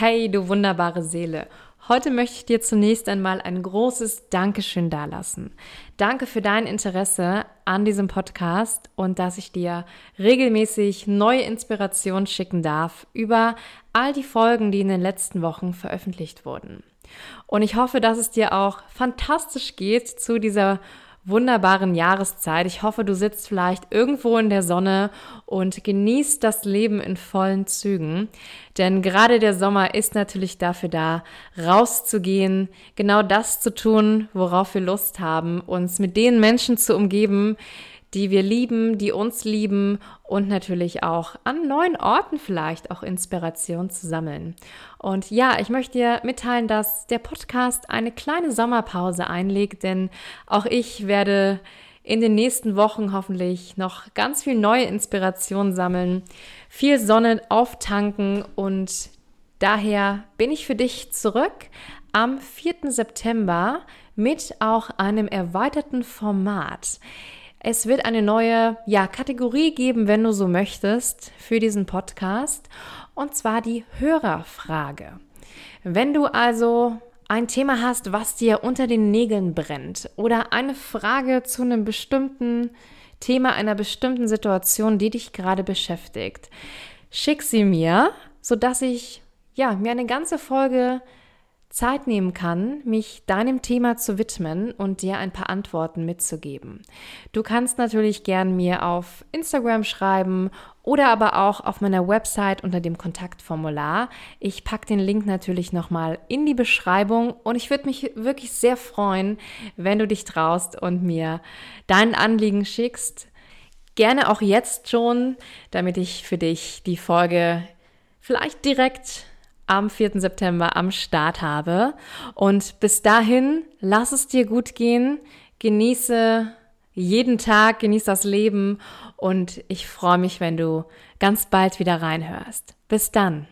Hey, du wunderbare Seele. Heute möchte ich dir zunächst einmal ein großes Dankeschön dalassen. Danke für dein Interesse an diesem Podcast und dass ich dir regelmäßig neue Inspirationen schicken darf über all die Folgen, die in den letzten Wochen veröffentlicht wurden. Und ich hoffe, dass es dir auch fantastisch geht zu dieser wunderbaren Jahreszeit. Ich hoffe, du sitzt vielleicht irgendwo in der Sonne und genießt das Leben in vollen Zügen. Denn gerade der Sommer ist natürlich dafür da, rauszugehen, genau das zu tun, worauf wir Lust haben, uns mit den Menschen zu umgeben, die wir lieben, die uns lieben und natürlich auch an neuen Orten vielleicht auch Inspiration zu sammeln. Und ja, ich möchte dir mitteilen, dass der Podcast eine kleine Sommerpause einlegt, denn auch ich werde in den nächsten Wochen hoffentlich noch ganz viel neue Inspiration sammeln, viel Sonne auftanken und daher bin ich für dich zurück am 4. September mit auch einem erweiterten Format. Es wird eine neue ja, Kategorie geben, wenn du so möchtest, für diesen Podcast. Und zwar die Hörerfrage. Wenn du also ein Thema hast, was dir unter den Nägeln brennt oder eine Frage zu einem bestimmten Thema, einer bestimmten Situation, die dich gerade beschäftigt, schick sie mir, sodass ich ja, mir eine ganze Folge Zeit nehmen kann, mich deinem Thema zu widmen und dir ein paar Antworten mitzugeben. Du kannst natürlich gern mir auf Instagram schreiben oder aber auch auf meiner Website unter dem Kontaktformular. Ich packe den Link natürlich nochmal in die Beschreibung und ich würde mich wirklich sehr freuen, wenn du dich traust und mir dein Anliegen schickst. Gerne auch jetzt schon, damit ich für dich die Folge vielleicht direkt am 4. September am Start habe. Und bis dahin, lass es dir gut gehen, genieße jeden Tag, genieße das Leben und ich freue mich, wenn du ganz bald wieder reinhörst. Bis dann.